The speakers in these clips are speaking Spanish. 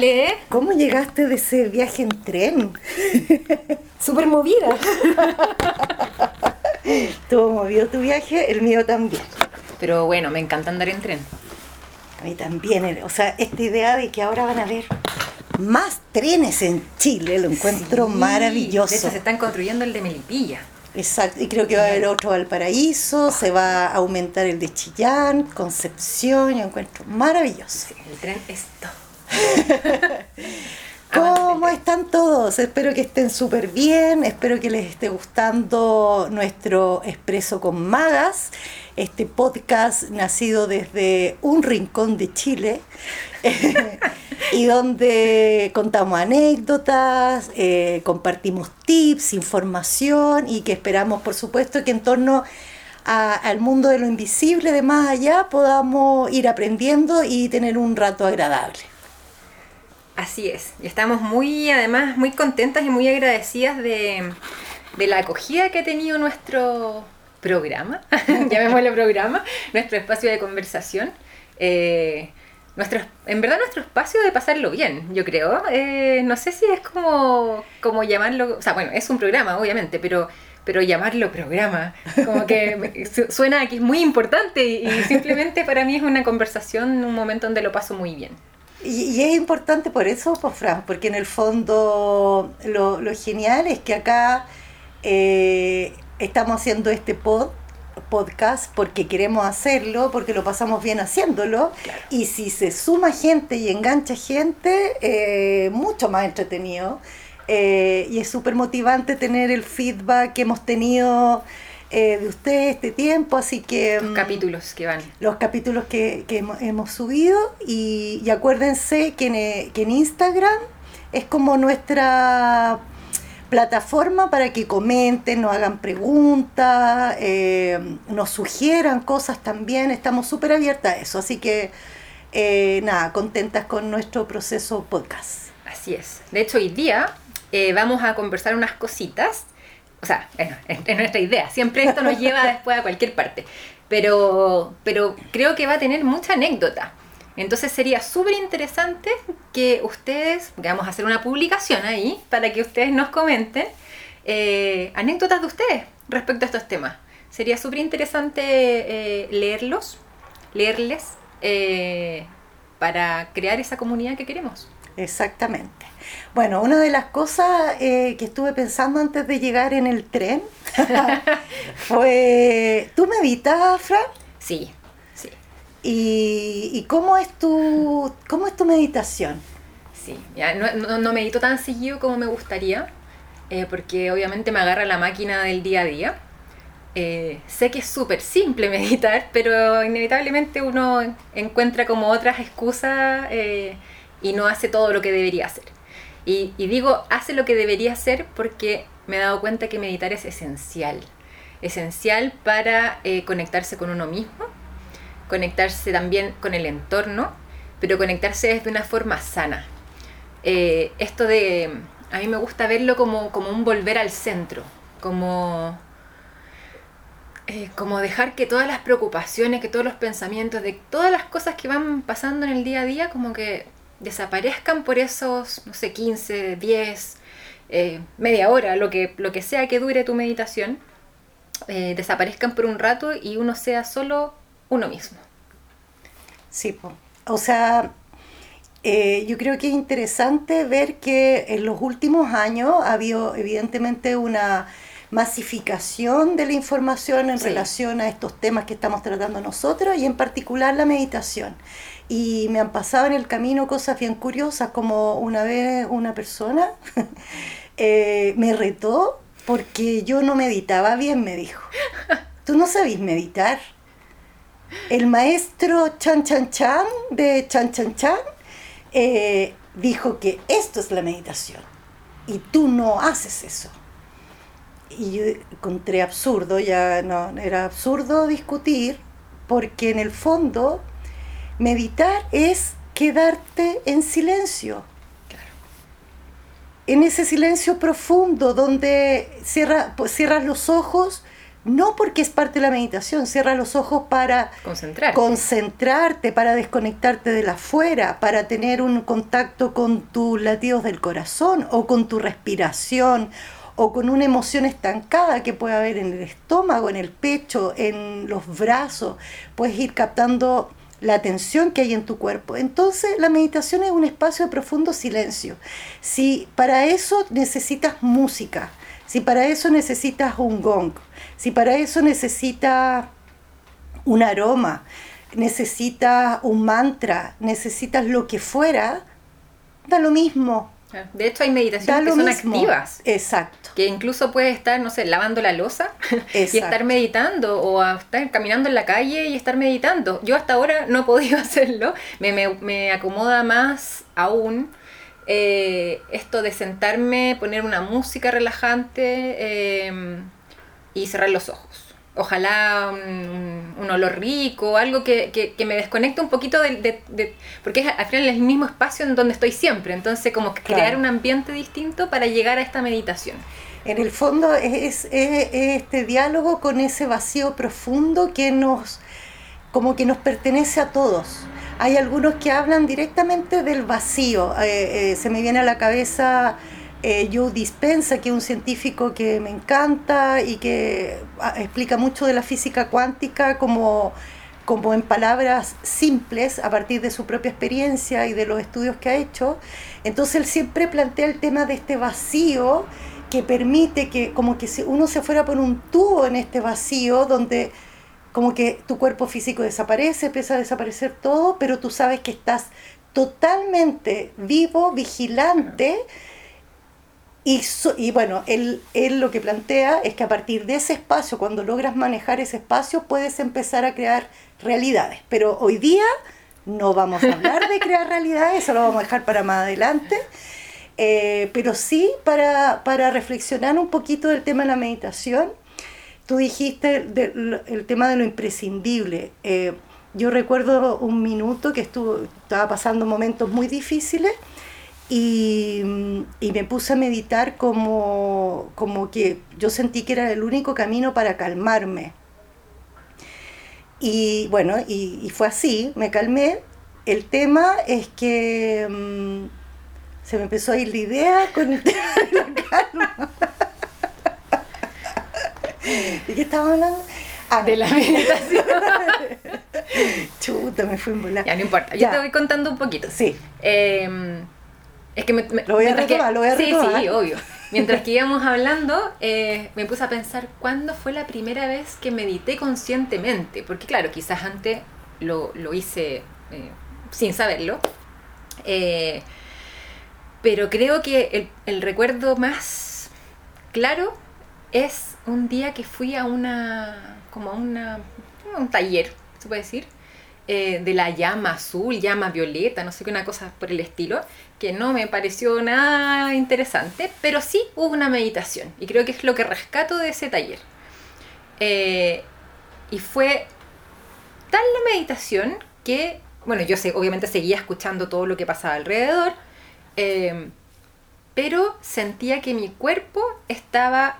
Ale. ¿Cómo llegaste de ese viaje en tren? Súper movida. Estuvo movido tu viaje, el mío también. Pero bueno, me encanta andar en tren. A mí también. O sea, esta idea de que ahora van a haber más trenes en Chile, lo encuentro Sí, maravilloso. De hecho, se están construyendo el de Melipilla. Exacto, y creo que va a haber otro Valparaíso, se va a aumentar el de Chillán, Concepción, yo encuentro maravilloso. Sí, el tren es todo. ¿Cómo están todos? Espero que estén súper bien, espero que les esté gustando nuestro Expreso con Magas, este podcast nacido desde un rincón de Chile y donde contamos anécdotas, eh, compartimos tips, información y que esperamos, por supuesto, que en torno a- al mundo de lo invisible, de más allá, podamos ir aprendiendo y tener un rato agradable. Así es. Y estamos muy, además, muy contentas y muy agradecidas de, de la acogida que ha tenido nuestro programa, llamémoslo programa, nuestro espacio de conversación. Eh, nuestro, en verdad nuestro espacio de pasarlo bien, yo creo. Eh, no sé si es como, como llamarlo, o sea, bueno, es un programa, obviamente, pero, pero llamarlo programa, como que suena que es muy importante y, y simplemente para mí es una conversación, un momento donde lo paso muy bien. Y, y es importante por eso, pues, Fran, porque en el fondo lo, lo genial es que acá eh, estamos haciendo este pod, podcast porque queremos hacerlo, porque lo pasamos bien haciéndolo. Y si se suma gente y engancha gente, eh, mucho más entretenido. Eh, y es súper motivante tener el feedback que hemos tenido eh, de ustedes este tiempo, así que... mm, Capítulos que van. los capítulos que, que hemos, hemos subido y, y acuérdense que en, eh, que en Instagram es como nuestra plataforma para que comenten, nos hagan preguntas, eh, nos sugieran cosas también, estamos súper abiertas a eso, así que eh, nada, contentas con nuestro proceso podcast. Así es. De hecho, hoy día eh, vamos a conversar unas cositas. O sea, es, es nuestra idea. Siempre esto nos lleva después a cualquier parte. Pero, pero creo que va a tener mucha anécdota. Entonces sería súper interesante que ustedes, vamos a hacer una publicación ahí, para que ustedes nos comenten eh, anécdotas de ustedes respecto a estos temas. Sería súper interesante eh, leerlos, leerles, eh, para crear esa comunidad que queremos. Exactamente. Bueno, una de las cosas eh, que estuve pensando antes de llegar en el tren fue, ¿tú meditas, Fran? Sí, sí. ¿Y, y cómo, es tu, cómo es tu meditación? Sí, ya no, no, no medito tan seguido como me gustaría, eh, porque obviamente me agarra la máquina del día a día. Eh, sé que es súper simple meditar, pero inevitablemente uno encuentra como otras excusas eh, y no hace todo lo que debería hacer. Y, digo, hace lo que debería hacer porque me he dado cuenta que meditar es esencial. Esencial para eh, conectarse con uno mismo, conectarse también con el entorno, pero conectarse desde una forma sana. Eh, esto de, a mí me gusta verlo como, como un volver al centro, como, eh, como dejar que todas las preocupaciones, que todos los pensamientos, de todas las cosas que van pasando en el día a día, como que desaparezcan por esos, no sé, 15, 10, eh, media hora, lo que, lo que sea que dure tu meditación, eh, desaparezcan por un rato y uno sea solo uno mismo. Sí, po. o sea, eh, yo creo que es interesante ver que en los últimos años ha habido evidentemente una masificación de la información en Sí. relación a estos temas que estamos tratando nosotros y en particular la meditación. Y me han pasado en el camino cosas bien curiosas, como una vez una persona eh, me retó porque yo no meditaba bien, me dijo. ¿Tú no sabes meditar? El maestro Chan Chan Chan de Chan Chan Chan eh, dijo que esto es la meditación y tú no haces eso. Y yo encontré absurdo, ya no, era absurdo discutir, porque en el fondo meditar es quedarte en silencio. En ese silencio profundo donde cierra, pues, cierras los ojos, no porque es parte de la meditación, cierra los ojos para Concentrarte. concentrarte, para desconectarte de la afuera, para tener un contacto con tus latidos del corazón o con tu respiración o con una emoción estancada que puede haber en el estómago, en el pecho, en los brazos. Puedes ir captando la tensión que hay en tu cuerpo. Entonces la meditación es un espacio de profundo silencio. Si para eso necesitas música, si para eso necesitas un gong, si para eso necesitas un aroma, necesitas un mantra, necesitas lo que fuera, da lo mismo. De hecho, hay meditaciones que son activas. Exacto. Que incluso puedes estar, no sé, lavando la losa y estar meditando o estar caminando en la calle y estar meditando. Yo hasta ahora no he podido hacerlo. Me, me, me acomoda más aún eh, esto de sentarme, poner una música relajante eh, y cerrar los ojos. Ojalá un, olor rico, algo que, que, me desconecte un poquito de, porque es, al final es el mismo espacio en donde estoy siempre, entonces como crear un ambiente distinto para llegar a esta meditación. En el fondo es, es, este diálogo con ese vacío profundo que nos, como que nos pertenece a todos. Hay algunos que hablan directamente del vacío. Eh, eh, se me viene a la cabeza eh, Joe Dispensa, que es un científico que me encanta y que ah, explica mucho de la física cuántica como, como en palabras simples a partir de su propia experiencia y de los estudios que ha hecho. Entonces él siempre plantea el tema de este vacío que permite que como que uno se fuera por un tubo en este vacío donde como que tu cuerpo físico desaparece, empieza a desaparecer todo, pero tú sabes que estás totalmente vivo, vigilante. Y, bueno, él, él lo que plantea es que a partir de ese espacio, cuando logras manejar ese espacio, puedes empezar a crear realidades. Pero hoy día no vamos a hablar de crear realidades, eso lo vamos a dejar para más adelante. Eh, pero sí para, para reflexionar un poquito del tema de la meditación Tú dijiste el tema de lo imprescindible. Eh, yo recuerdo un minuto que estuvo, estaba pasando momentos muy difíciles y, me puse a meditar como, como que yo sentí que era el único camino para calmarme. Y bueno, y, fue así, me calmé. El tema es que mm, se me empezó a ir la idea con el tema de la calma. ¿De qué estaba hablando? Ah, de la meditación. Chuta, me fui en volar. Ya, no importa. Yo te voy contando un poquito. Sí. Em, es que me, lo voy a retomar, lo voy a retomar. Sí, sí, obvio. Mientras que íbamos hablando, eh, me puse a pensar cuándo fue la primera vez que medité conscientemente. Porque claro, quizás antes lo, lo hice eh, sin saberlo. Eh, pero creo que el, el recuerdo más claro es un día que fui a una, como a una, un taller, se puede decir, eh, de la llama azul, llama violeta, no sé qué, una cosa por el estilo, que no me pareció nada interesante, pero sí hubo una meditación, y creo que es lo que rescato de ese taller. Eh, y fue tal la meditación que, bueno, yo sé, obviamente seguía escuchando todo lo que pasaba alrededor, eh, pero sentía que mi cuerpo estaba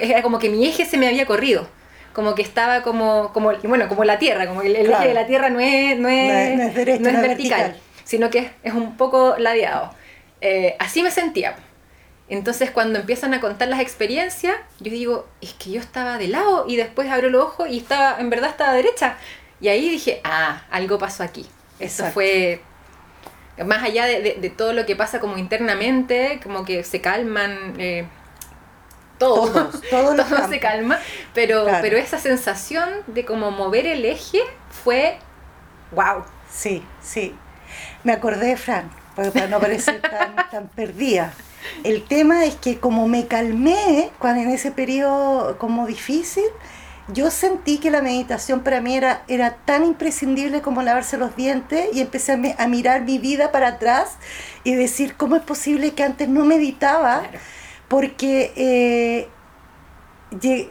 era como que mi eje se me había corrido. Como que estaba como, como bueno, como la Tierra, como que el, eje de la Tierra no es, no es, vertical, sino que es, un poco ladeado. Eh, así me sentía. Entonces cuando empiezan a contar las experiencias, yo digo, es que yo estaba de lado y después abro los ojos y estaba, en verdad estaba derecha. Y ahí dije, ah, algo pasó aquí. Eso fue más allá de, todo lo que pasa como internamente, como que se calman eh, todo, todo, se calma, pero, pero esa sensación de como mover el eje fue wow. Sí, sí. Me acordé, Fran, para no parecer tan, tan perdida. El tema es que como me calmé cuando en ese periodo como difícil, yo sentí que la meditación para mí era, era tan imprescindible como lavarse los dientes y empecé a, mirar mi vida para atrás y decir cómo es posible que antes no meditaba porque eh,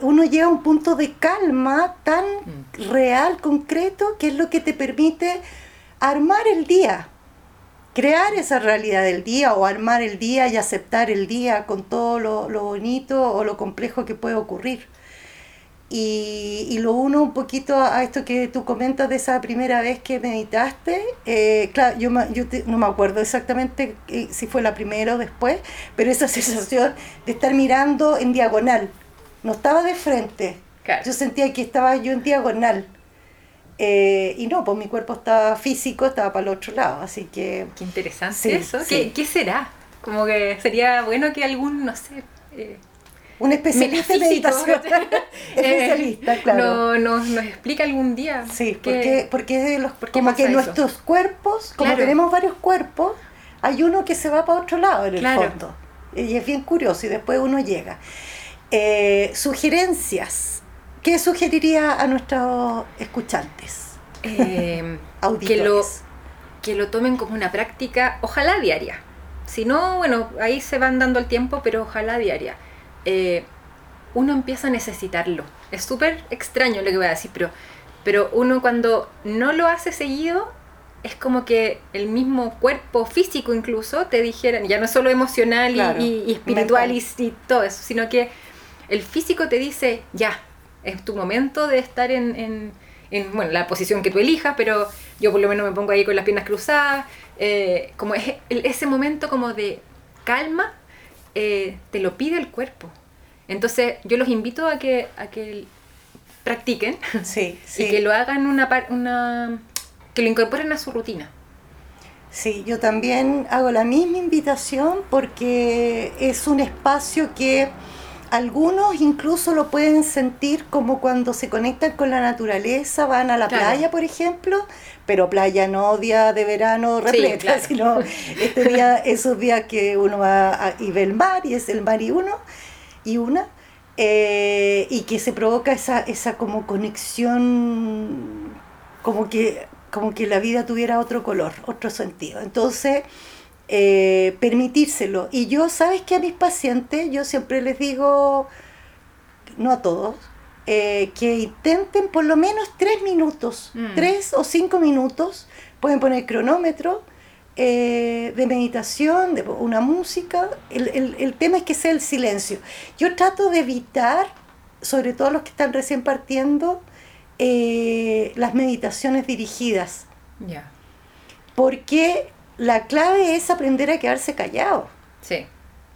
uno llega a un punto de calma tan mm. real, concreto, que es lo que te permite armar el día, crear esa realidad del día o armar el día y aceptar el día con todo lo, bonito o lo complejo que puede ocurrir. Y, y lo uno un poquito a esto que tú comentas de esa primera vez que meditaste. Eh, claro, yo, yo te- no me acuerdo exactamente eh, si fue la primera o después, pero esa sensación de estar mirando en diagonal. No estaba de frente. Claro. Yo sentía que estaba yo en diagonal. Eh, y no, pues mi cuerpo estaba físico, estaba para el otro lado. Así que Qué interesante Sí, eso. sí. ¿Qué, qué será? Como que sería bueno que algún, no sé, eh, un especialista en metafísico, meditación. especialista, eh, claro. no- nos, nos explica algún día. Sí, porque, porque los, por como que eso? nuestros cuerpos, como Claro. tenemos varios cuerpos, hay uno que se va para otro lado en el Claro. fondo. Y es bien curioso y después uno llega. Eh, sugerencias. ¿Qué sugeriría a nuestros escuchantes? eh, que, lo, que lo tomen como una práctica, ojalá diaria. Si no, bueno, ahí se van dando el tiempo, pero ojalá diaria. Eh, uno empieza a necesitarlo. Es súper extraño lo que voy a decir, pero, pero uno cuando no lo hace seguido, es como que el mismo cuerpo físico incluso te dijeran, ya no solo emocional y- Claro, y, y espiritual y, todo eso, sino que el físico te dice, ya, es tu momento de estar en, en, en, bueno, la posición que tú elijas, pero yo por lo menos me pongo ahí con las piernas cruzadas, eh, como es ese momento como de calma, eh, te lo pide el cuerpo. Entonces yo los invito a que, a que practiquen Sí, sí. y que lo hagan una, una que lo incorporen a su rutina. Sí, yo también hago la misma invitación porque es un espacio que algunos incluso lo pueden sentir como cuando se conectan con la naturaleza, van a la Claro. playa, por ejemplo, pero playa no día de verano repleta, claro. sino este día, esos días que uno va a- y ve el mar y es el mar y uno y una, eh, y que se provoca esa, esa como conexión, como que, como que la vida tuviera otro color, otro sentido. Entonces, eh, permitírselo. Y yo, ¿sabes que A mis pacientes yo siempre les digo, no a todos, eh, que intenten por lo menos tres minutos, Mm. tres o cinco minutos, pueden poner cronómetro eh, de meditación, de una música. El, el- el tema es que sea el silencio. Yo trato de evitar, sobre todo los que están recién partiendo, eh, las meditaciones dirigidas, Ya. porque la clave es aprender a quedarse callado. Sí.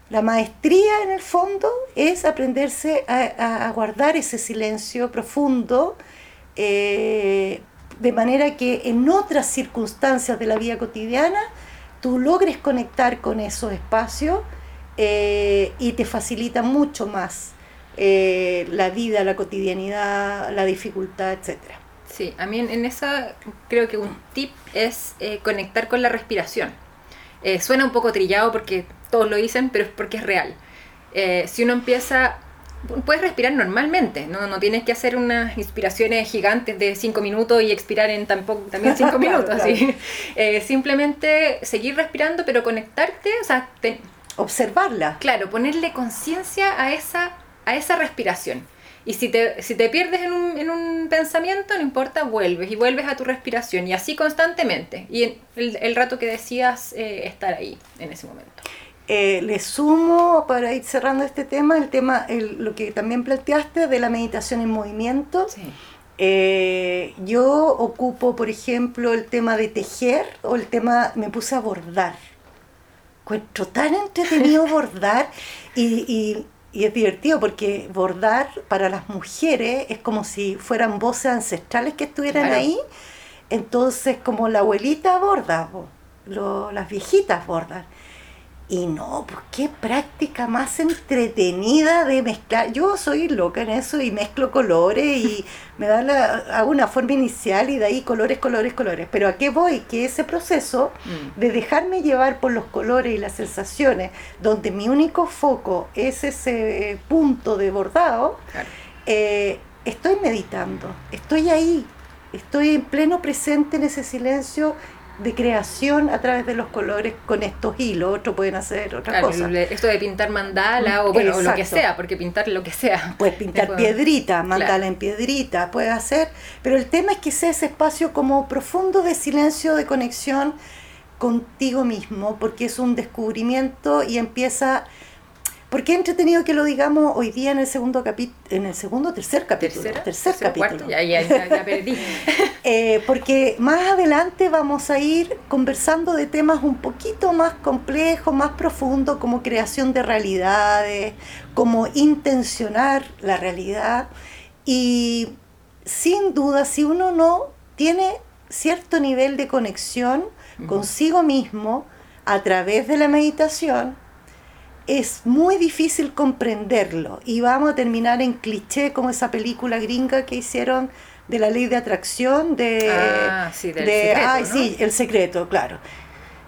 La maestría en el fondo es aprenderse a, a- a guardar ese silencio profundo, eh, de manera que en otras circunstancias de la vida cotidiana tú logres conectar con esos espacios eh, y te facilita mucho más eh, la vida, la cotidianidad, la dificultad, etcétera. Sí, a mí en, esa creo que un tip es eh, conectar con la respiración. Suena un poco trillado porque todos lo dicen, pero es porque es real. Si uno empieza, puedes respirar normalmente, ¿no? no tienes que hacer unas inspiraciones gigantes de 5 minutos y expirar en tampoco, también 5 Claro, minutos. claro. ¿sí? Eh, simplemente seguir respirando, pero conectarte, o sea, te- Observarla. claro, ponerle conciencia a esa, a esa respiración. Y si te, si te pierdes en un, en un pensamiento, no importa, vuelves y vuelves a tu respiración y así constantemente. Y el, el rato que decías eh, estar ahí en ese momento. Eh, le sumo, para ir cerrando este tema, el tema, el- lo que también planteaste de la meditación en movimiento. Sí. Eh, yo ocupo, por ejemplo, el tema de tejer o el tema, me puse a bordar. Encuentro tan entretenido bordar y, y- y es divertido porque bordar para las mujeres es como si fueran voces ancestrales que estuvieran Claro. ahí. Entonces, como la abuelita borda, lo- las viejitas bordan. Y no, pues qué práctica más entretenida de mezclar. Yo soy loca en eso y mezclo colores y me da la, hago una forma inicial y de ahí colores, colores, colores. Pero a qué voy? Que ese proceso Mm. de dejarme llevar por los colores y las sensaciones, donde mi único foco es ese eh, punto de bordado, Claro. eh, estoy meditando, estoy ahí, estoy en pleno presente en ese silencio de creación a través de los colores con estos hilos, otros pueden hacer otra Claro, cosa. esto de pintar mandala o bueno, o lo que sea, porque pintar lo que sea. Puedes pintar Después- piedrita, mandala Claro. en piedrita, puedes hacer, pero el tema es que sea ese espacio como profundo de silencio, de conexión contigo mismo, porque es un descubrimiento y empieza, Porque entretenido que lo digamos hoy día en el segundo capítulo, en el segundo tercer capítulo. ¿Tercera? Tercer ¿Tercero, capítulo. cuarto? Ya, ya, ya, ya perdí. Eh, porque más adelante vamos a ir conversando de temas un poquito más complejos, más profundos, como creación de realidades, como intencionar la realidad. Y sin duda, si uno no tiene cierto nivel de conexión consigo mismo a través de la meditación, es muy difícil comprenderlo y vamos a terminar en cliché como esa película gringa que hicieron de la ley de atracción de Ah, sí, del de- secreto, ay ¿no? sí el secreto claro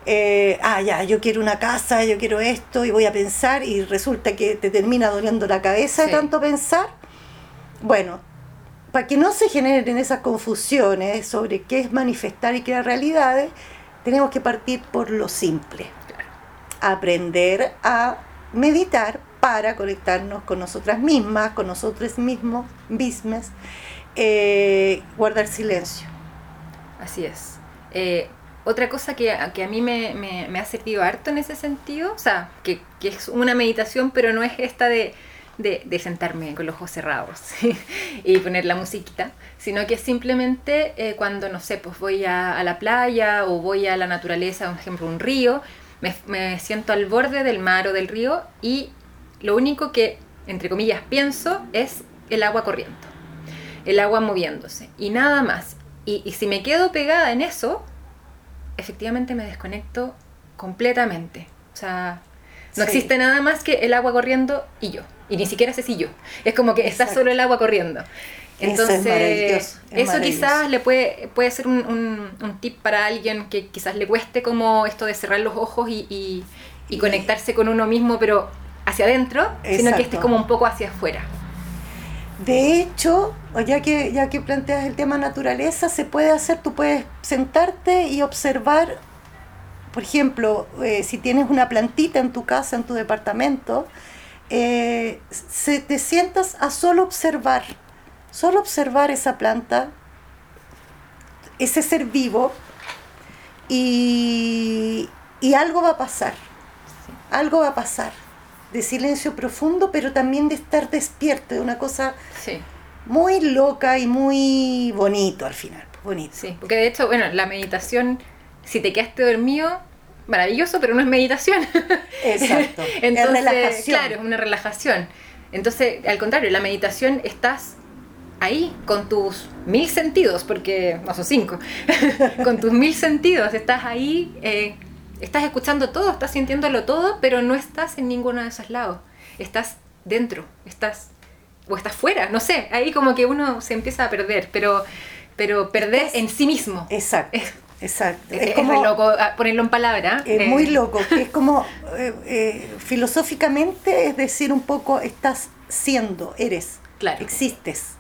Eh, ah ya yo quiero una casa yo quiero esto y voy a pensar y resulta que te termina doliendo la cabeza Sí. de tanto pensar bueno para que no se generen esas confusiones sobre qué es manifestar y crear realidades tenemos que partir por lo simple. Aprender a meditar para conectarnos con nosotras mismas, con nosotros mismos, mismas, eh, guardar silencio. Así es. Eh, otra cosa que, que a mí me, me- ha servido harto en ese sentido, o sea, que, que es una meditación, pero no es esta de, de, sentarme con los ojos cerrados y poner la musiquita, sino que simplemente eh, cuando, no sé, pues voy a, a la playa o voy a la naturaleza, por ejemplo, un río, me, me siento al borde del mar o del río y lo único que, entre comillas, pienso es el agua corriendo el agua moviéndose y nada más. Y, y si me quedo pegada en eso, efectivamente me desconecto completamente. O sea, no Sí. existe nada más que el agua corriendo y yo. Y ni siquiera sé si yo. Es como que está solo el agua corriendo. Eso es Entonces, maravilloso, es eso maravilloso. quizás le puede, puede ser un, un- un tip para alguien que quizás le cueste como esto de cerrar los ojos y, y- conectarse con uno mismo, pero hacia adentro, sino que esté Exacto. como un poco hacia afuera. De hecho, ya que, ya que planteas el tema naturaleza, se puede hacer, tú puedes sentarte y observar, por ejemplo, eh, si tienes una plantita en tu casa, en tu departamento, eh, se, te sientas a solo observar, solo observar esa planta, ese ser vivo, y, y algo va a pasar, algo va a pasar, de silencio profundo, pero también de estar despierto, de una cosa Sí. muy loca y muy bonito al final, bonito. Sí, porque de hecho, bueno, la meditación, si te quedaste dormido, maravilloso, pero no es meditación. Exacto. Entonces, es relajación. claro, es una relajación. Entonces, al contrario, la meditación estás ahí con tus mil sentidos, porque no son cinco, con tus mil sentidos, estás ahí, eh, estás escuchando todo, estás sintiéndolo todo, pero no estás en ninguno de esos lados. Estás dentro, estás o estás fuera, no sé, ahí como que uno se empieza a perder, pero pero perder en sí mismo. Exacto. Es- Exacto. Es, como, re loco ah, ponerlo en palabra. es eh, muy loco. Es como eh, eh, filosóficamente, es decir, un poco estás siendo, eres, Claro. existes.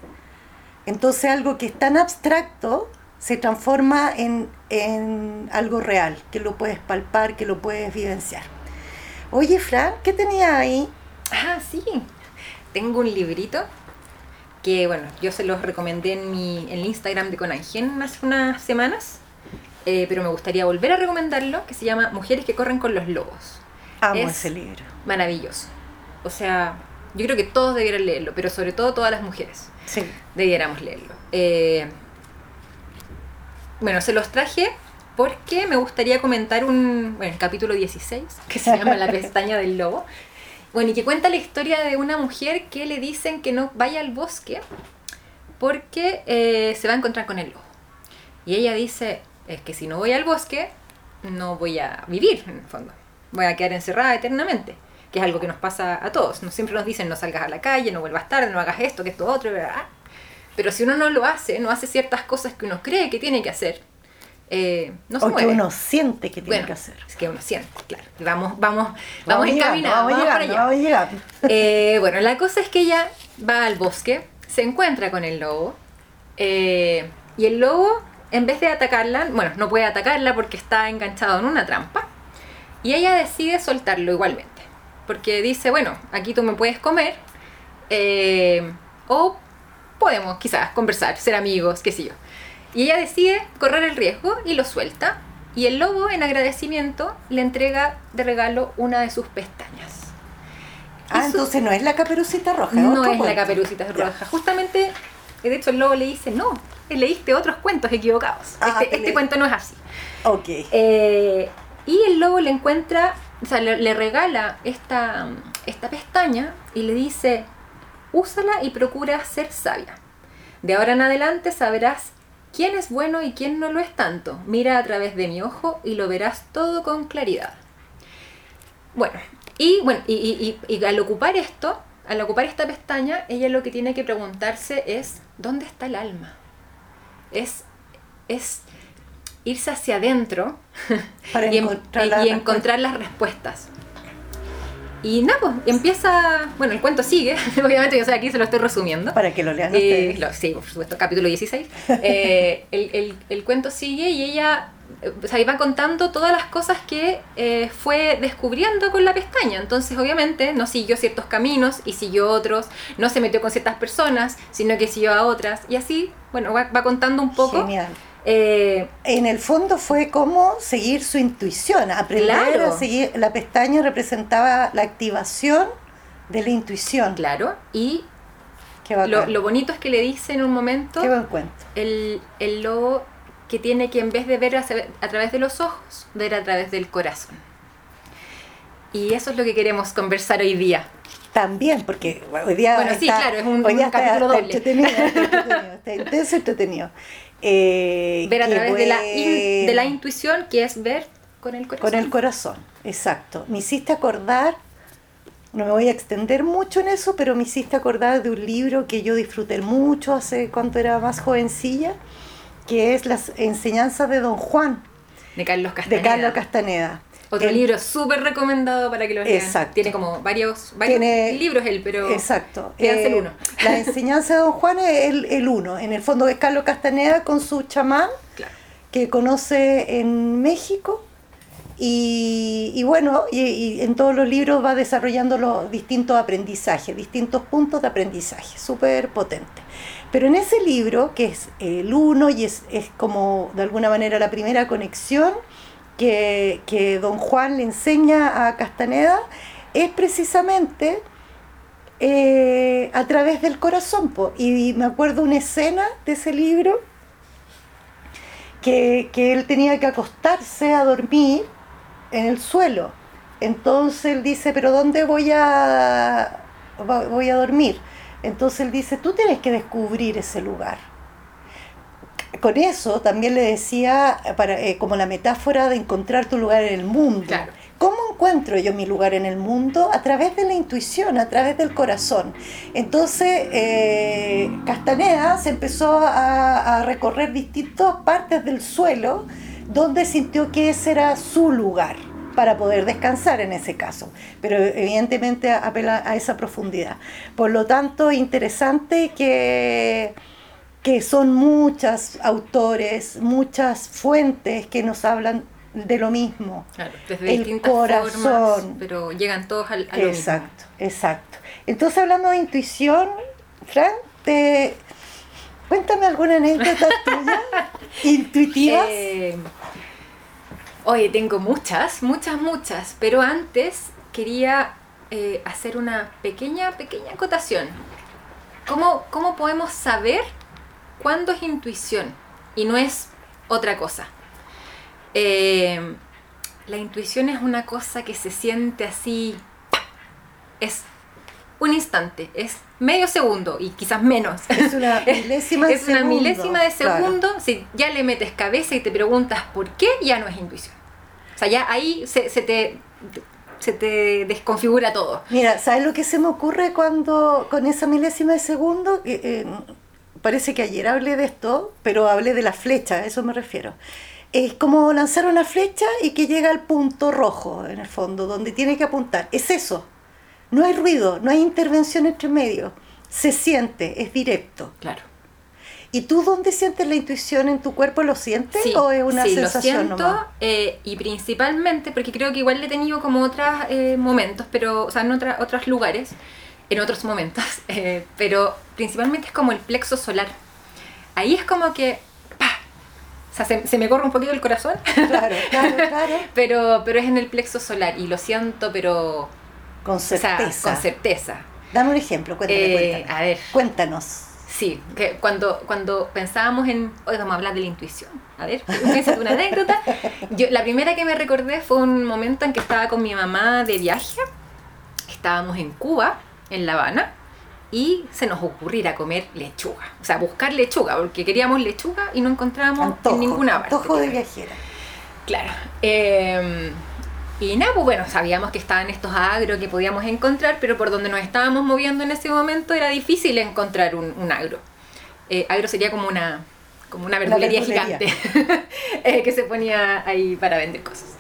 Entonces algo que es tan abstracto se transforma en, en algo real, que lo puedes palpar, que lo puedes vivenciar. Oye, Fran, ¿qué tenía ahí? Ah, sí. Tengo un librito que, bueno, yo se los recomendé en mi en el Instagram de Conangen hace unas semanas, eh, pero me gustaría volver a recomendarlo, que se llama Mujeres que corren con los lobos. Amo Es- ese libro. Maravilloso. O sea, yo creo que todos debieran leerlo, pero sobre todo todas las mujeres Sí. debiéramos leerlo. Eh, bueno, se los traje porque me gustaría comentar un, bueno, el capítulo 16, que se llama La pestaña del lobo. Bueno, y que cuenta la historia de una mujer que le dicen que no vaya al bosque porque eh, se va a encontrar con el lobo. Y ella dice, es que si no voy al bosque, no voy a vivir, en el fondo. Voy a quedar encerrada eternamente, que es algo que nos pasa a todos. Nos, siempre nos dicen, no salgas a la calle, no vuelvas tarde, no hagas esto, que esto otro, ¿verdad? Pero si uno no lo hace, no hace ciertas cosas que uno cree que tiene que hacer, eh, no se o que uno siente que tiene bueno, que hacer. Es que uno siente, claro. Y Vamos, vamos, vamos, llegando, encaminados, vamos, vamos llegando, allá. vamos llegando. Eh, bueno, la cosa es que ella va al bosque, se encuentra con el lobo, eh, y el lobo, en vez de atacarla, bueno, no puede atacarla porque está enganchado en una trampa, y ella decide soltarlo igualmente, porque dice, bueno, aquí tú me puedes comer, eh, o podemos quizás conversar, ser amigos, qué sé yo. Y ella decide correr el riesgo y lo suelta, y el lobo, en agradecimiento, le entrega de regalo una de sus pestañas. Ah, su- entonces no es la caperucita roja. no es la caperucita Ya. roja. Justamente, eh, de hecho, el lobo le dice, no, leíste otros cuentos equivocados. Ah, este te este cuento no es así. Ok. Eh, y el lobo le encuentra, o sea, le, regala esta, esta pestaña y le dice, úsala y procura ser sabia. De ahora en adelante sabrás quién es bueno y quién no lo es tanto. Mira a través de mi ojo y lo verás todo con claridad. Bueno, y bueno, y- y- y al ocupar esto, al ocupar esta pestaña, ella lo que tiene que preguntarse es, ¿dónde está el alma? Es, es irse hacia adentro Para y, en- encontrar y la encontrar las respuestas. Y nada, pues empieza, bueno, el cuento sigue, obviamente yo sé, aquí se lo estoy resumiendo. Para que lo lean Eh, claro, sí, por supuesto, capítulo 16. Eh, el, el- el cuento sigue y ella o sea, iba contando todas las cosas que eh, fue descubriendo con la pestaña. Entonces, obviamente, no siguió ciertos caminos y siguió otros, no se metió con ciertas personas, sino que siguió a otras. Y así, bueno, va, va contando un poco. Genial. Eh, En el fondo fue como seguir su intuición, aprender Claro. a seguir. La pestaña representaba la activación de la intuición. claro, y lo, lo bonito es que le dice en un momento Qué buen cuento. el, el lobo que tiene que en vez de ver a, a través de los ojos, ver a través del corazón. Y eso es lo que queremos conversar hoy día. También, porque hoy día. Bueno, sí, está- claro, es un- hoy día un capítulo está, doble. está entretenido, está entretenido, está intenso entretenido. Eh, Ver a través de la, in- de la intuición, que es ver con el corazón. Con el corazón, exacto. Me hiciste acordar, no me voy a extender mucho en eso, pero me hiciste acordar de un libro que yo disfruté mucho hace cuando era más jovencilla, que es Las enseñanzas de Don Juan, de Carlos de Castaneda. Carlos Castaneda. Otro El- libro súper recomendado para que lo lean. Exacto. Tiene como varios, varios Tiene- libros él, pero Exacto. el Eh, uno. La enseñanza de Don Juan es el, el uno. En el fondo es Carlos Castaneda con su chamán Claro. que conoce en México. Y, y bueno, y, y en todos los libros va desarrollando los distintos aprendizajes, distintos puntos de aprendizaje, súper potente. Pero en ese libro, que es el uno y es, es como de alguna manera la primera conexión que, que don Juan le enseña a Castaneda, es precisamente eh, a través del corazón. po. Y me acuerdo una escena de ese libro que, que él tenía que acostarse a dormir en el suelo. Entonces él dice, pero ¿dónde voy a, voy a dormir? Entonces él dice, tú tienes que descubrir ese lugar. Con eso también le decía, para, eh, como la metáfora de encontrar tu lugar en el mundo. Claro. ¿Cómo encuentro yo mi lugar en el mundo? A través de la intuición, a través del corazón. Entonces, eh, Castaneda se empezó a, a recorrer distintas partes del suelo donde sintió que ese era su lugar para poder descansar en ese caso, pero evidentemente apela a esa profundidad. Por lo tanto, interesante que, que son muchos autores, muchas fuentes que nos hablan de lo mismo. Claro, desde El distintas corazón. formas, pero llegan todos al, a lo mismo. Exacto, exacto. Entonces, hablando de intuición, Fran, te... cuéntame alguna anécdota tuya intuitiva. Eh, oye, tengo muchas, muchas, muchas, pero antes quería eh, hacer una pequeña, pequeña acotación. ¿Cómo, ¿Cómo podemos saber cuándo es intuición y no es otra cosa? Eh, la intuición es una cosa que se siente así, es un instante, es medio segundo y quizás menos. Es una milésima de es una segundo, milésima de claro. segundo. Si ya le metes cabeza y te preguntas por qué, ya no es intuición. O sea, ya ahí se, se te, se te desconfigura todo. Mira, ¿sabes lo que se me ocurre cuando con esa milésima de segundo? Eh, parece que ayer hablé de esto, pero hablé de la flecha, a eso me refiero. Es como lanzar una flecha y que llega al punto rojo, en el fondo, donde tiene que apuntar. Es eso. No hay ruido, no hay intervención entre medio. Se siente, es directo. Claro. ¿Y tú dónde sientes la intuición en tu cuerpo? ¿Lo sientes Sí, o es una sí, lo sensación siento nomás? eh, y principalmente porque creo que igual le he tenido como otros momentos, pero, o sea, en otra- otros lugares, en otros momentos, eh, pero principalmente es como el plexo solar. Ahí es como que. O sea, se, se me corre un poquito el corazón, Claro, claro, claro. pero, pero es en el plexo solar y lo siento, pero Con O sea, certeza. con certeza. Dame un ejemplo, cuéntame, Eh, cuéntame. a ver. Cuéntanos. Sí, que cuando, cuando pensábamos en, hoy vamos a hablar de la intuición. A ver, piensa una anécdota. Yo, la primera que me recordé fue un momento en que estaba con mi mamá de viaje. Estábamos en Cuba, en La Habana, y se nos ocurrió ir a comer lechuga. O sea, buscar lechuga, porque queríamos lechuga y no encontrábamos Antojo, en ninguna parte. antojo de viajera. Claro. Eh, y nada, pues bueno, sabíamos que estaban estos agro que podíamos encontrar, pero por donde nos estábamos moviendo en ese momento era difícil encontrar un, un agro. Eh, agro sería como una, como una verdulería, verdulería. gigante eh, que se ponía ahí para vender cosas.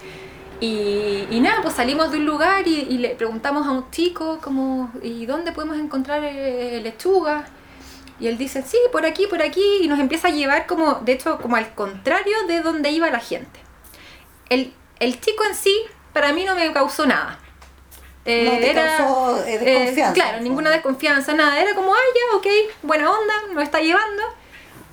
Y, y nada, pues salimos de un lugar y, y le preguntamos a un chico como, ¿y dónde podemos encontrar eh, lechuga? Y él dice, sí, por aquí, por aquí, y nos empieza a llevar como, de hecho, como al contrario de donde iba la gente. El, el chico en sí, para mí no me causó nada. Eh, No te causó, eh, desconfianza, claro, ninguna desconfianza, nada. Era como, ah, ya, ok, buena onda, nos está llevando.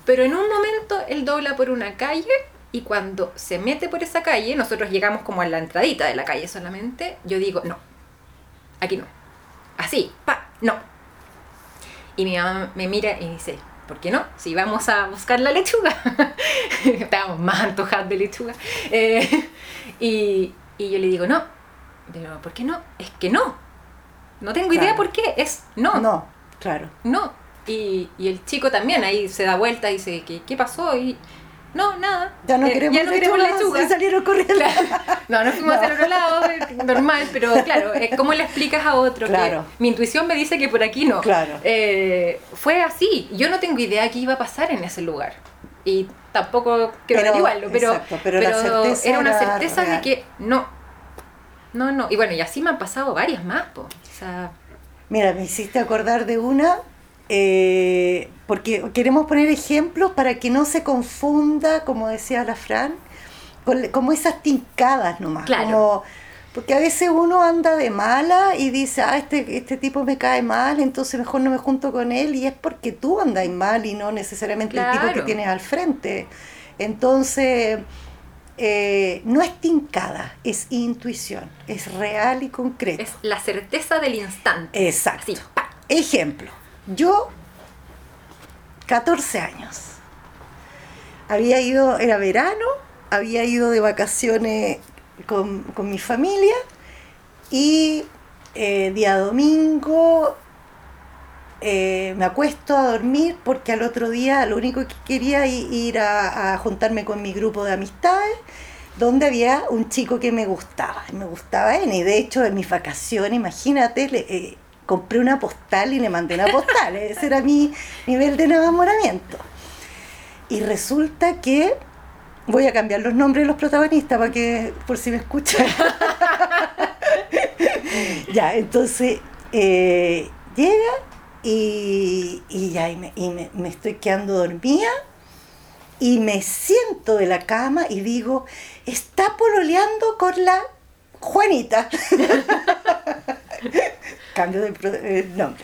Pero en un momento él dobla por una calle y cuando se mete por esa calle, nosotros llegamos como a la entradita de la calle solamente, yo digo, no, aquí no. Así, pa, no. Y mi mamá me mira y dice, ¿por qué no? Si vamos a buscar la lechuga. Estábamos más antojados de lechuga. Eh, y, y yo le digo, no. Pero, ¿por qué no? Es que no. No tengo idea por qué. Es no. No, claro. No. Y, y el chico también ahí se da vuelta y dice, ¿qué, qué pasó? Y no, nada. Ya no Eh, queremos ya no queremos lechuga, y salieron corriendo. Claro. No, no fuimos No. hacia otro lado, eh, normal, pero claro, eh, ¿cómo le explicas a otro Claro. que mi intuición me dice que por aquí no? Claro. Eh, fue así. Yo no tengo idea qué iba a pasar en ese lugar. Y tampoco quiero Pero- averiguarlo, pero, exacto, pero certeza era una certeza de real. que no. No, no. Y bueno, y así me han pasado varias más, po. O sea, Mira, me hiciste acordar de una, eh, porque queremos poner ejemplos para que no se confunda, como decía la Fran, con- como esas tincadas nomás. Claro. Como, porque a veces uno anda de mala y dice, ah, este, este tipo me cae mal, entonces mejor no me junto con él, y es porque tú andas mal y no necesariamente el tipo que tienes al frente. Entonces, eh, no es tincada, es intuición, es real y concreto. es la certeza del instante. Exacto. Así. Ejemplo, yo, 14 años, había ido, era verano, había ido de vacaciones con, con mi familia y eh, día domingo eh, me acuesto a dormir porque al otro día lo único que quería i- ir a, juntarme con mi grupo de amistades donde había un chico que me gustaba, me gustaba él, y de hecho en mis vacaciones, imagínate, le, eh, compré una postal y le mandé una postal, ese era mi nivel de enamoramiento. Y resulta que voy a cambiar los nombres de los protagonistas para que, por si me escuchan. ya, entonces eh, llega y, y ya y me, y me- me estoy quedando dormida y me siento de la cama y digo, está pololeando con la Juanita. Cambio de eh, nombre.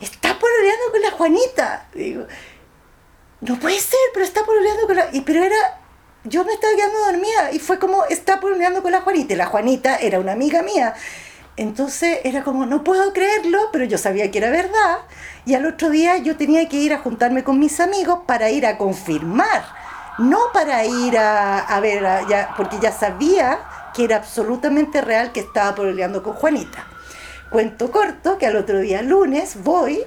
Está pololeando con la Juanita. Digo, no puede ser, pero está pololeando con la... Y, pero era... Yo me estaba quedando dormida y fue como, está pololeando con la Juanita. Y la Juanita era una amiga mía. Entonces era como, no puedo creerlo, pero yo sabía que era verdad. Y al otro día yo tenía que ir a juntarme con mis amigos para ir a confirmar. No para ir a, a ver, ya, porque ya sabía que era absolutamente real que estaba pololeando con Juanita. Cuento corto, que al otro día lunes voy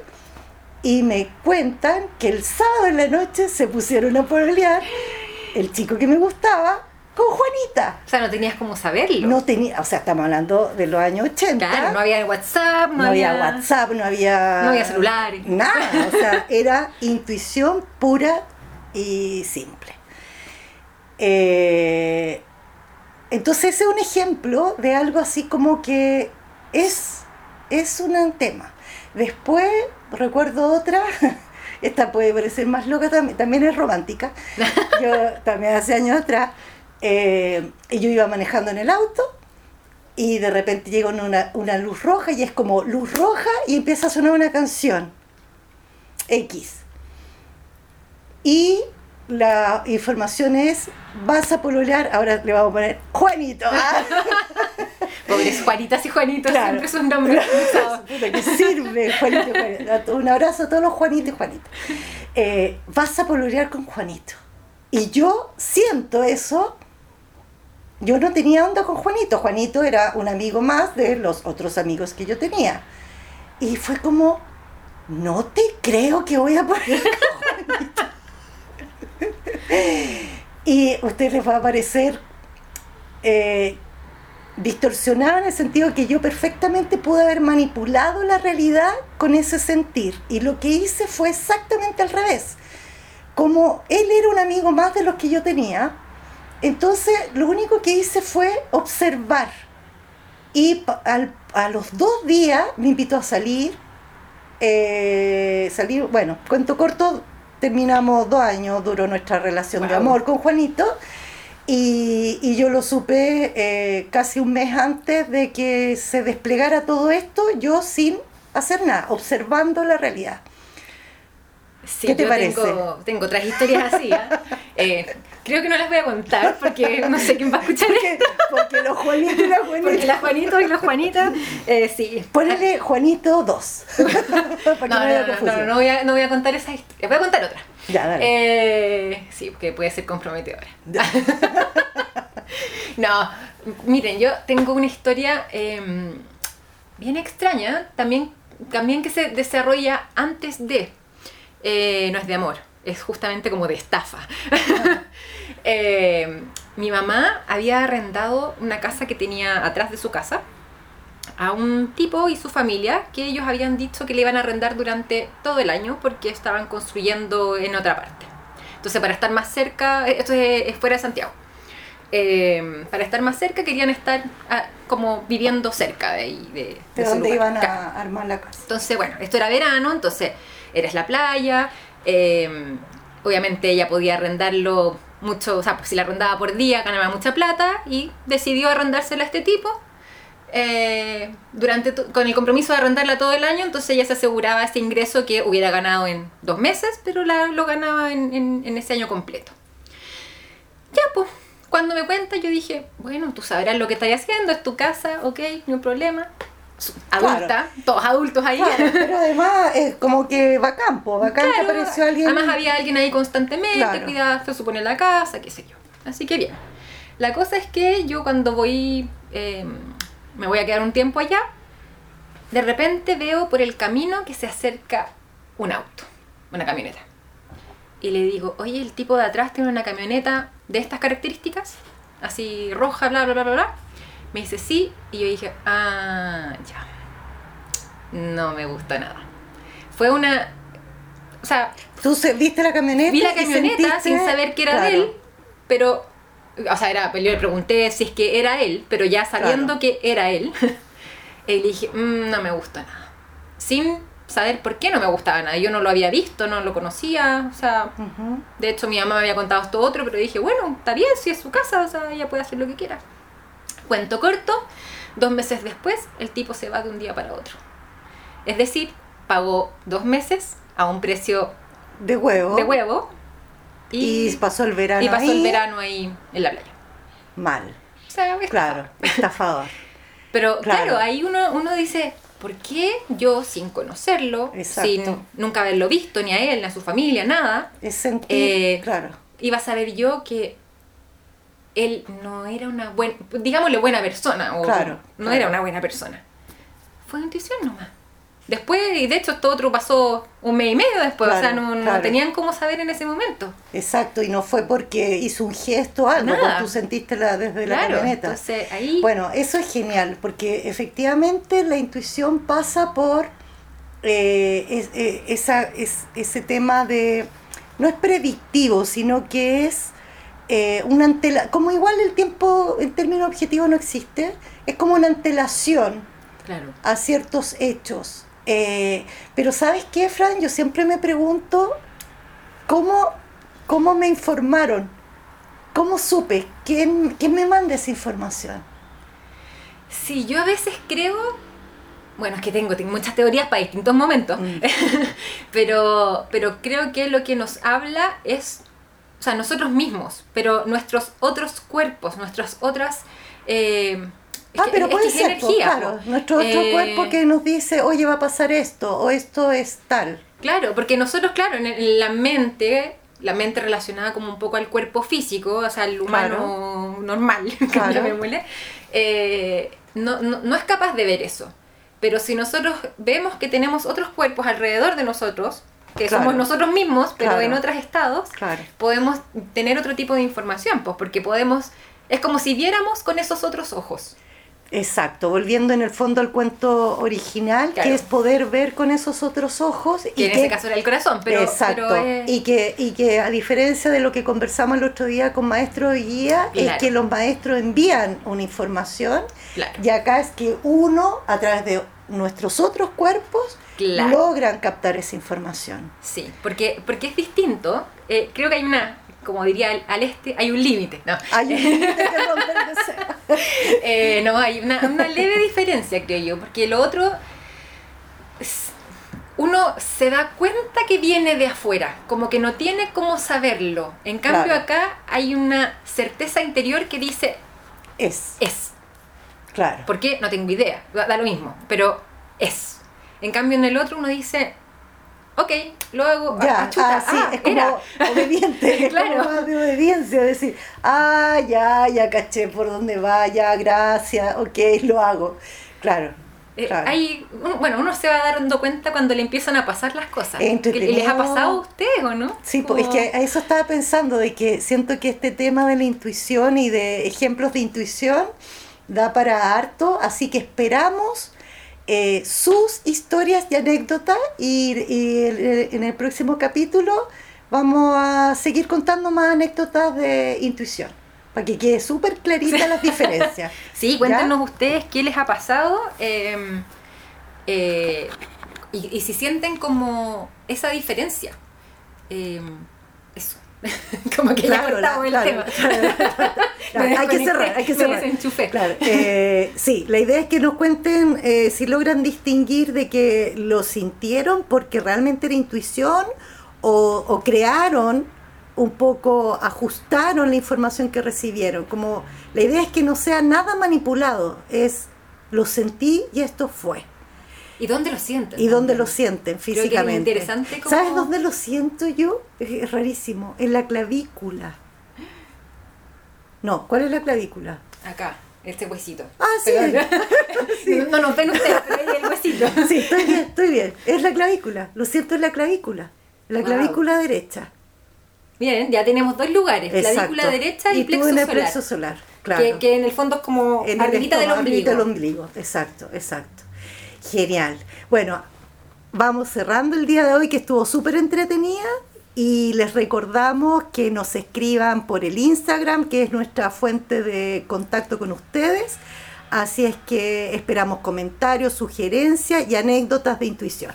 y me cuentan que el sábado en la noche se pusieron a pololear el chico que me gustaba con Juanita. O sea, no tenías cómo saberlo. No tenía, o sea, estamos hablando de los años 80. Claro, no había WhatsApp, no, No había WhatsApp, no había... No había celulares. Nada, o sea, era intuición pura y simple. Eh, entonces ese es un ejemplo de algo así como que es, es un tema. Después recuerdo otra, esta puede parecer más loca, también, también es romántica. Yo también hace años atrás, eh, y yo iba manejando en el auto y de repente llega una, una luz roja y es como luz roja y empieza a sonar una canción X. Y la información es, vas a pololear, ahora le vamos a poner Juanito. ¿ah? Pobres Juanitas y Juanitos, Claro. siempre son nombres que sirve, Juanito Juanito. Un abrazo a todos los Juanitos y Juanitas. Eh, vas a pololear con Juanito. Y yo siento eso. Yo no tenía onda con Juanito. Juanito era un amigo más de los otros amigos que yo tenía. Y fue como, no te creo que voy a pololear con Juanito. y a ustedes les va a parecer eh, distorsionada en el sentido que yo perfectamente pude haber manipulado la realidad con ese sentir. Y lo que hice fue exactamente al revés. Como él era un amigo más de los que yo tenía, entonces lo único que hice fue observar. Y al- a los dos días me invitó a salir. eh, salir, bueno, cuento corto, terminamos dos años, duró nuestra relación de amor con Juanito. Y, y yo lo supe eh, casi un mes antes de que se desplegara todo esto, yo sin hacer nada, observando la realidad. Sí, ¿Qué te yo parece? Tengo, tengo otras historias así. ¿ah? Eh, creo que no las voy a contar porque no sé quién va a escuchar esto. Porque los Juanitos y las Porque Juanitas. las Juanitos y los Juanitas, eh, sí. Ponele Juanito 2. Para que No, no no, no, no, voy a, no voy a contar esa historia. Voy a contar otra. Ya, dale. Eh, sí, porque puede ser comprometedora. no, miren, yo tengo una historia eh, bien extraña, también, también que se desarrolla antes de. Eh, no es de amor, es justamente como de estafa. Eh, mi mamá había arrendado una casa que tenía atrás de su casa a un tipo y su familia que ellos habían dicho que le iban a arrendar durante todo el año porque estaban construyendo en otra parte. Entonces, para estar más cerca, esto es, es fuera de Santiago. Eh, para estar más cerca querían estar ah, como viviendo cerca de ahí. De, ¿De de ese dónde lugar. iban a armar la casa? Entonces, bueno, esto era verano, entonces eres la playa. eh, obviamente ella podía arrendarlo mucho, o sea, pues si la arrendaba por día ganaba mucha plata y decidió arrendársela a este tipo. eh, durante con el compromiso de arrendarla todo el año, entonces ella se aseguraba ese ingreso que hubiera ganado en dos meses, pero lo ganaba en, en- en ese año completo. Ya, pues, cuando me cuenta, yo dije, bueno, tú sabrás lo que estás haciendo, es tu casa, ok, no hay problema. Adulta, todos adultos ahí. Claro, pero además es como que va a campo, bacán que Claro, apareció alguien. Además había alguien ahí constantemente, cuidaba, se supone la casa, qué sé yo. Así que bien. La cosa es que yo cuando voy, eh, me voy a quedar un tiempo allá, de repente veo por el camino que se acerca un auto, una camioneta. Y le digo, oye, el tipo de atrás tiene una camioneta de estas características, así roja, bla, bla, bla, bla, bla. Me dice sí, y yo dije, ah, ya. No me gusta nada. Fue una... O sea, Tú se- viste la camioneta. vi la camioneta sentiste- sin saber que era de él, pero, o sea, era, yo le pregunté si es que era él, pero ya sabiendo Claro. que era él, y le dije, "Mm, no me gusta nada. Sin saber por qué no me gustaba nada. Yo no lo había visto, no lo conocía, o sea, de hecho mi mamá me había contado esto otro, pero dije, bueno, está bien, si es su casa, o sea, ella puede hacer lo que quiera. Cuento corto, dos meses después, el tipo se va de un día para otro. Es decir, pagó dos meses a un precio De huevo. de huevo Y, pasó el verano. y pasó ahí, el verano ahí en la playa. Mal. O sea, Claro, estafador. Pero Claro. claro, ahí uno, uno dice, ¿por qué yo sin conocerlo, Exacto. sin nunca haberlo visto, ni a él, ni a su familia, nada, Es sentir. Eh, claro. iba a saber yo que él no era una buena, digámosle buena persona, o Claro, no claro. era una buena persona? Fue intuición nomás. Después, y de hecho, esto otro pasó un mes y medio después, o sea, no, no tenían cómo saber en ese momento. Exacto, y no fue porque hizo un gesto o algo, Nada. porque tú sentiste la, desde la camioneta. entonces ahí... Bueno, eso es genial, porque efectivamente la intuición pasa por eh, es- eh, esa, es- ese tema de, no es predictivo, sino que es eh, una antela, como igual el tiempo en términos objetivos no existe, es como una antelación claro. a ciertos hechos. Eh, pero ¿sabes qué, Fran? Yo siempre me pregunto cómo, cómo me informaron, cómo supe, quién, quién me manda esa información. Sí, yo a veces creo, bueno, es que tengo, tengo muchas teorías para distintos momentos, Mm. pero, pero creo que lo que nos habla es, o sea, nosotros mismos, pero nuestros otros cuerpos, nuestras otras eh, Ah, que- pero puede ser, po, energía, claro. po. Nuestro otro Eh, cuerpo que nos dice, oye, va a pasar esto, o esto es tal. Claro, porque nosotros, claro, en la mente, la mente relacionada como un poco al cuerpo físico, o sea, al humano normal, Claro. llamémosle, eh, no, no, no es capaz de ver eso. Pero si nosotros vemos que tenemos otros cuerpos alrededor de nosotros, que Claro. somos nosotros mismos, pero Claro. en otros estados, Claro. podemos tener otro tipo de información, pues porque podemos, es como si viéramos con esos otros ojos. Exacto, volviendo en el fondo al cuento original, que es poder ver con esos otros ojos. Que en ese caso era el corazón, pero, Exacto, pero es- y, que, y que a diferencia de lo que conversamos el otro día con maestros y guía, es que los maestros envían una información Claro. y acá es que uno, a través de nuestros otros cuerpos, Claro. logran captar esa información. Sí, porque, porque es distinto. Eh, creo que hay una, como diría al, al este, hay un límite. No, Hay un límite. Eh, no hay una, una leve diferencia, creo yo, porque lo otro, uno se da cuenta que viene de afuera, como que no tiene cómo saberlo. En cambio Claro. acá hay una certeza interior que dice, Es, es. Claro. ¿Por qué? No tengo idea, da, da lo mismo, pero es. En cambio en el otro uno dice, ok, lo hago, Ya, ah, chuta, ah, sí, ah, es como era. obediente, es Claro. como más de obediencia, decir, ah, ya, ya caché por dónde va, ya, gracias, ok, lo hago. Claro, Eh, claro. hay, un- bueno, uno se va dando cuenta cuando le empiezan a pasar las cosas. Es. ¿Les ha pasado a ustedes o no? Sí, pues es Como- que a eso estaba pensando, de que siento que este tema de la intuición y de ejemplos de intuición da para harto, así que esperamos eh, sus historias y anécdotas y, y el- en el próximo capítulo vamos a seguir contando más anécdotas de intuición, para que quede súper clarita las diferencias. Sí, cuéntenos ustedes qué les ha pasado eh, eh, y, y si sienten como esa diferencia. Como que ya cortamos el claro, tema. claro, claro, hay que cerrar, hay que cerrar. Claro, eh, sí, la idea es que nos cuenten eh, si logran distinguir de que lo sintieron porque realmente era intuición o, o crearon un poco, ajustaron la información que recibieron. Como la idea es que no sea nada manipulado, es lo sentí y esto fue. ¿Y dónde lo sienten? ¿Y dónde lo sienten que es físicamente? interesante como- ¿Sabes dónde lo siento yo? Es, rarísimo, en la clavícula. No, ¿cuál es la clavícula? Acá, este huesito. Ah, sí. Perdón. No nos ven ustedes, pero ahí el huesito. Sí, estoy bien, estoy bien. Es la clavícula, lo siento en la clavícula. La Wow. clavícula derecha. Miren, ya tenemos dos lugares, clavícula Exacto. derecha y, tú plexo en el solar. plexo solar, claro. que, que en el fondo es como en el arribita del ombligo. arribita del ombligo. Exacto, exacto. Genial. Bueno, vamos cerrando el día de hoy que estuvo súper entretenida y les recordamos que nos escriban por el Instagram, que es nuestra fuente de contacto con ustedes. Así es que esperamos comentarios, sugerencias y anécdotas de intuición.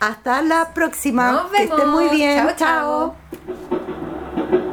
Hasta la próxima. Nos Que estén muy vemos. bien. Chao, chao. chao.